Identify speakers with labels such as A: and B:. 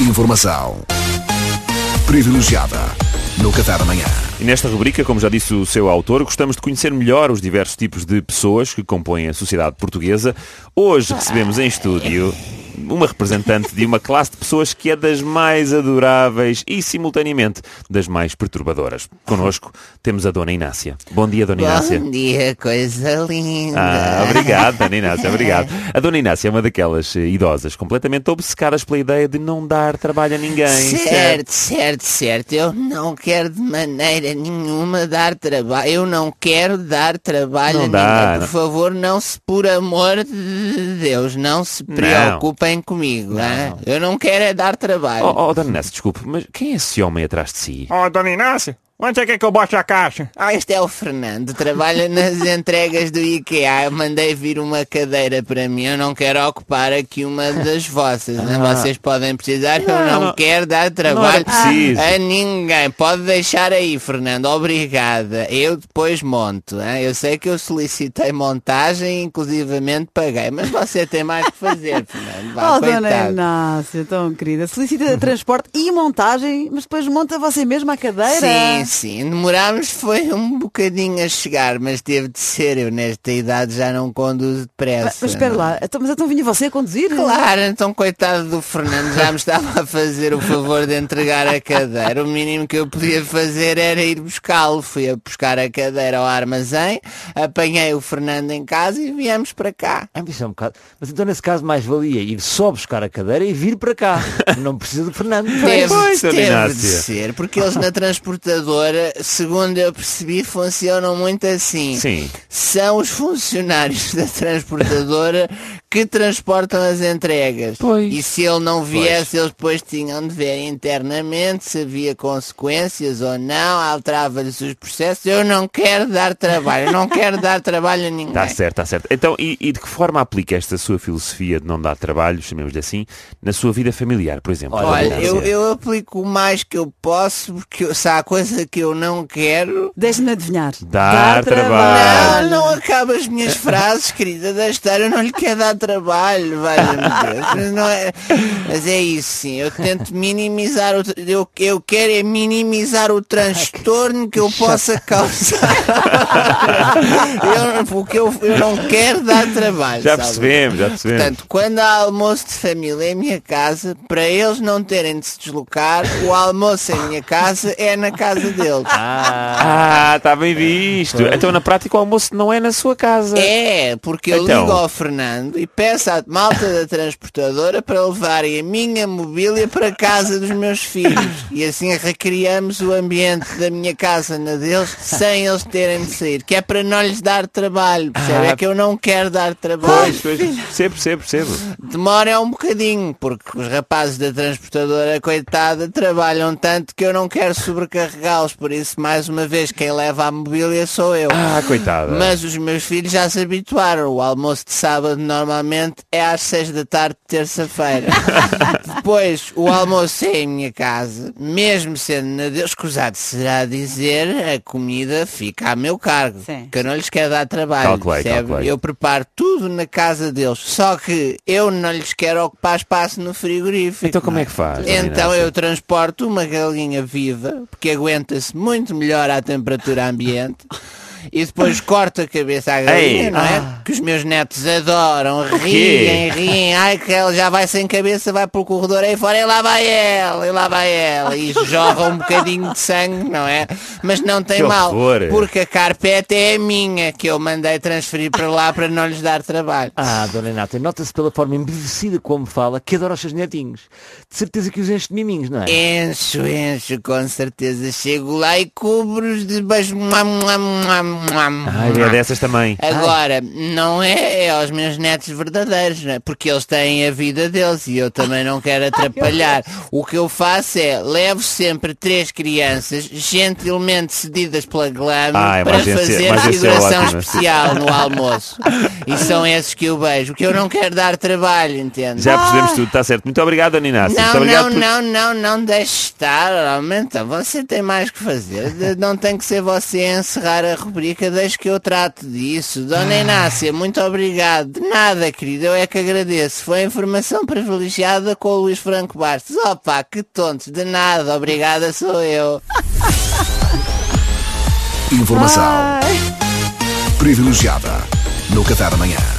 A: Informação privilegiada no Café da Manhã.
B: E nesta rubrica, como já disse o seu autor, gostamos de conhecer melhor os diversos tipos de pessoas que compõem a sociedade portuguesa. Hoje recebemos em estúdio uma representante de uma classe de pessoas que é das mais adoráveis e, simultaneamente, das mais perturbadoras. Connosco temos a Dona Inácia. Bom dia, Dona Inácia.
C: Bom dia, coisa linda.
B: Ah, obrigado, Dona Inácia, obrigado. A Dona Inácia é uma daquelas eh, idosas completamente obcecadas pela ideia de não dar trabalho a ninguém.
C: Certo, certo, certo. Eu não quero de maneira nenhuma dar trabalho. Eu não quero dar trabalho
B: Não
C: a
B: dá,
C: ninguém. Por
B: não.
C: favor, não se, por amor de Deus, não se preocupem comigo. hein? Eu não quero é dar trabalho.
B: Oh, oh, Dona Inácia, desculpe, mas quem é esse homem atrás de si?
D: Ó, dona Inácia, onde é que é que eu boto a caixa?
C: Ah, este é o Fernando, trabalha nas entregas do IKEA. Eu mandei vir uma cadeira para mim. Eu não quero ocupar aqui uma das vossas. Né? Vocês podem precisar. Eu não,
B: não-
C: quero dar trabalho a ninguém. Pode deixar aí, Fernando. Obrigada. Eu depois monto. hein? Eu sei que eu solicitei montagem, inclusivamente paguei. Mas você tem mais que fazer, Fernando. Vá,
E: Oh, dona
C: coitado.
E: Inácia, tão querida. Solicita transporte e montagem, mas depois monta você mesma a cadeira.
C: Sim, sim. Demorámos foi um bocadinho a chegar, mas teve de ser. Eu nesta idade já não conduzo depressa.
E: Mas, mas espera lá, então, mas então vinha você a conduzir?
C: Claro, então coitado do Fernando já me estava a fazer o favor de entregar a cadeira. O mínimo que eu podia fazer era ir buscá-lo. Fui a buscar a cadeira ao armazém, apanhei o Fernando em casa e viemos para cá.
F: É, isso é um bocado. Mas então nesse caso mais valia ir só buscar a cadeira e vir para cá. Não precisa do Fernando.
C: Teve, teve de ser, porque eles na transportadora, segundo eu percebi, funcionam muito assim.
B: Sim.
C: São os funcionários da transportadora que transportam as entregas.
B: Pois.
C: E se ele não viesse, eles depois tinham de ver internamente se havia consequências ou não, alterava-lhes os processos. Eu não quero dar trabalho, eu não quero dar trabalho a ninguém.
B: Está certo, está certo. Então, e, e de que forma aplica esta sua filosofia de não dar trabalho, chamemos-lhe assim, na sua vida familiar, por exemplo?
C: Olha, eu, eu aplico o mais que eu posso, porque eu- se há coisa que eu não quero,
E: Deixe-me adivinhar.
B: Dar trabalho.
C: Não, não acaba as minhas frases, querida, da história. Eu não lhe quero dar trabalho. Mas, não é, mas é isso, sim. Eu tento minimizar o. Eu, eu quero é minimizar o transtorno que eu possa causar. eu, porque eu, eu não quero dar trabalho.
B: Já
C: sabe?
B: percebemos, já percebemos.
C: Portanto, quando há almoço de família em minha casa, para eles não terem de se deslocar, o almoço em minha casa é na casa deles.
B: Ah, está bem visto. Então, na prática, o almoço não é na sua casa.
C: É, porque eu
B: Então.
C: ligo ao Fernando e peço à malta da transportadora para levarem a minha mobília para a casa dos meus filhos. E assim recriamos o ambiente da minha casa na deles sem eles terem de sair. Que é para não lhes dar trabalho. Percebe?
B: Ah.
C: É que eu não quero dar trabalho.
B: Pois, pois, percebo, percebo, percebo.
C: Demora um bocadinho, porque os rapazes da transportadora, coitada, trabalham tanto que eu não quero sobrecarregá-los. Por isso, mais uma vez, quem leva a mobília sou eu.
B: Ah, coitada.
C: Mas os meus filhos já se habituaram. O almoço de sábado normalmente é às seis da tarde de terça-feira. Depois, o almoço é em minha casa, mesmo sendo na Deus, escusado será dizer, a comida fica a meu cargo.
E: Sim.
C: Que eu não lhes quero dar trabalho.
B: Calculei,
C: percebe?
B: calculei.
C: Eu preparo tudo na casa deles. Só que eu não lhes quero ocupar espaço no frigorífico.
B: Então como é que faz?
C: Então
B: Inácia?
C: eu transporto uma galinha viva, porque aguenta-se muito melhor à temperatura ambiente. E depois corto a cabeça à galinha,
B: Ei,
C: não é?
B: ah.
C: Que os meus netos adoram, riem, riem. Ai, que ela já vai sem cabeça, vai pelo corredor aí fora, e lá vai ela, e lá vai ela. E jorra um bocadinho de sangue, não é? Mas não tem mal, porque a carpete é a minha, que eu mandei transferir para lá para não lhes dar trabalho.
F: Ah, dona Inácia, nota-se pela forma embevecida como fala que adora os seus netinhos. De certeza que os enche de miminhos, não é?
C: Encho, encho, com certeza. Chego lá e cubro-os de beijos. Mua, mua, mua,
B: Ai, é dessas também.
C: Agora, não é, é aos meus netos verdadeiros, não é? porque eles têm a vida deles e eu também não quero atrapalhar. O que eu faço é, levo sempre três crianças, gentilmente cedidas pela glama,
B: Ah, é
C: para fazer
B: agência
C: figuração
B: ótima.
C: especial no almoço. E são esses que eu beijo, porque eu não quero dar trabalho, entende?
B: Já percebemos tudo, está certo. Muito obrigado. Muito
C: Não,
B: obrigado
C: não,
B: por-
C: não, não, não deixe estar, realmente, você tem mais que fazer. Não tem que ser você a encerrar a rubrica. Rubrica, deixe que eu trato disso. Dona Inácia, muito obrigado. De nada, querido, eu é que agradeço. Foi a informação privilegiada com o Luís Franco Bastos. Opa, que tontos. De nada, obrigada sou eu.
A: Informação
E: Ai.
A: privilegiada no Café da Manhã.